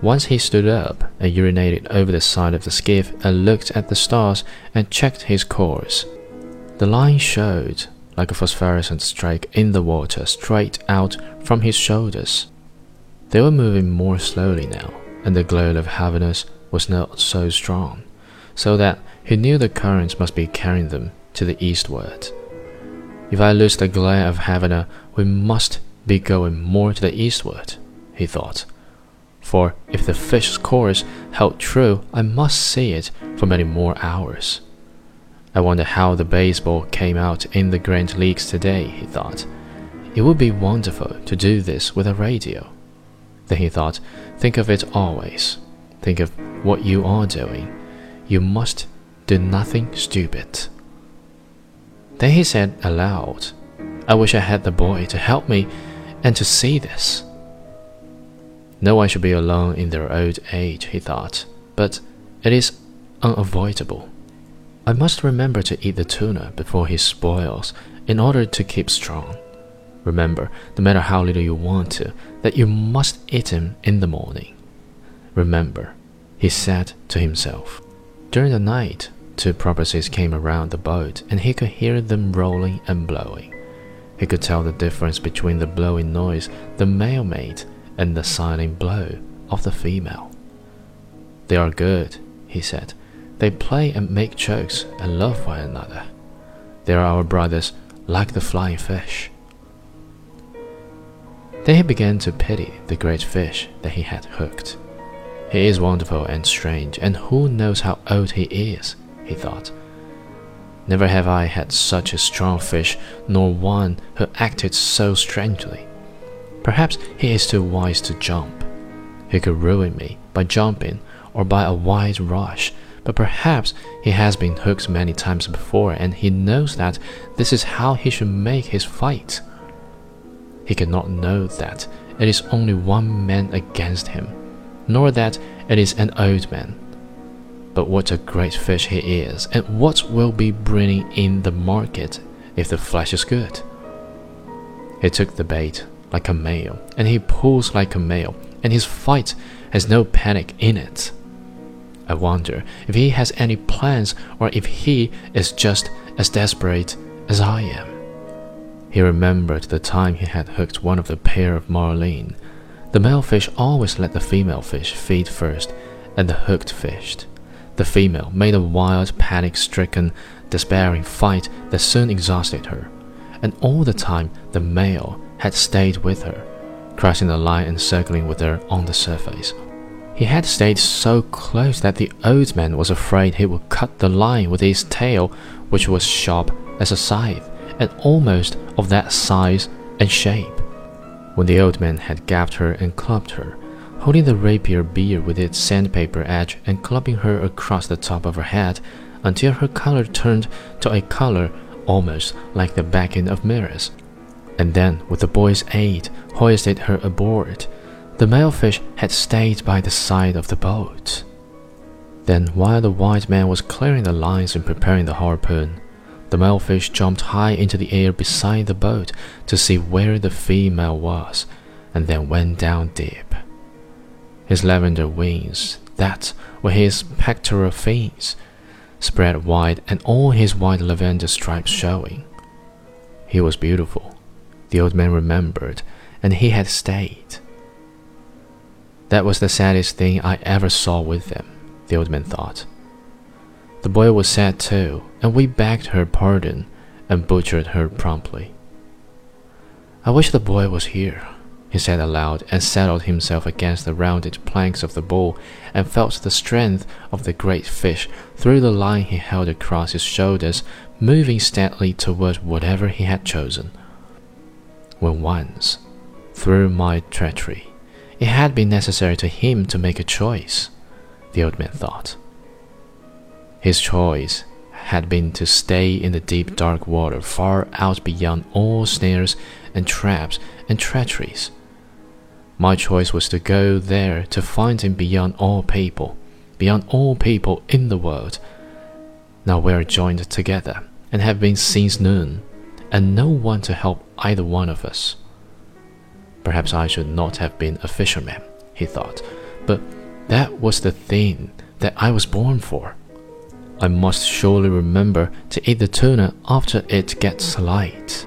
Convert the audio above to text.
Once he stood up and urinated over the side of the skiff and looked at the stars and checked his course. The line showed like a phosphorescent streak in the water straight out from his shoulders. They were moving more slowly now, and the glow of Havana was not so strong, so that he knew the currents must be carrying them to the eastward. If I lose the glare of Havana, uh, we must be going more to the eastward, he thought for if the fish's course held true, I must see it for many more hours. I wonder how the baseball came out in the Grand Leagues today, he thought. It would be wonderful to do this with a radio. Then he thought, think of it always. Think of what you are doing. You must do nothing stupid. Then he said aloud, I wish I had the boy to help me and to see this. No one should be alone in their old age, he thought, but it is unavoidable. I must remember to eat the tuna before he spoils in order to keep strong. Remember, no matter how little you want to, that you must eat him in the morning. Remember, he said to himself. During the night, two porpoises came around the boat, and he could hear them rolling and blowing. He could tell the difference between the blowing noise the male made and the silent blow of the female. They are good, he said. They play and make jokes and love one another. They are our brothers like the flying fish. Then he began to pity the great fish that he had hooked. He is wonderful and strange, and who knows how old he is, he thought. Never have I had such a strong fish, nor one who acted so strangely. Perhaps he is too wise to jump. He could ruin me by jumping or by a wide rush, but perhaps he has been hooked many times before and he knows that this is how he should make his fight. He cannot know that it is only one man against him, nor that it is an old man. But what a great fish he is, and what will be bringing in the market if the flesh is good. He took the bait like a male, and he pulls like a male, and his fight has no panic in it. I wonder if he has any plans or if he is just as desperate as I am. He remembered the time he had hooked one of the pair of marlin. The male fish always let the female fish feed first, and the hooked fished. The female made a wild, panic stricken, despairing fight that soon exhausted her, and all the time the male had stayed with her, crossing the line and circling with her on the surface. He had stayed so close that the old man was afraid he would cut the line with his tail, which was sharp as a scythe and almost of that size and shape. When the old man had gagged her and clubbed her, holding the rapier beard with its sandpaper edge and clubbing her across the top of her head until her color turned to a color almost like the backing of mirrors, and then, with the boy's aid, hoisted her aboard. The male fish had stayed by the side of the boat. Then, while the white man was clearing the lines and preparing the harpoon, the male fish jumped high into the air beside the boat to see where the female was, and then went down deep. His lavender wings, that were his pectoral fins, spread wide and all his white lavender stripes showing. He was beautiful, the old man remembered, and he had stayed. That was the saddest thing I ever saw with them, the old man thought. The boy was sad too, and we begged her pardon and butchered her promptly. I wish the boy was here, he said aloud and settled himself against the rounded planks of the bowl and felt the strength of the great fish through the line he held across his shoulders, moving steadily toward whatever he had chosen when once, through my treachery, it had been necessary to him to make a choice, the old man thought. His choice had been to stay in the deep dark water far out beyond all snares and traps and treacheries. My choice was to go there to find him beyond all people, beyond all people in the world. Now we are joined together and have been since noon, and no one to help either one of us. Perhaps I should not have been a fisherman, he thought, but that was the thing that I was born for. I must surely remember to eat the tuna after it gets light.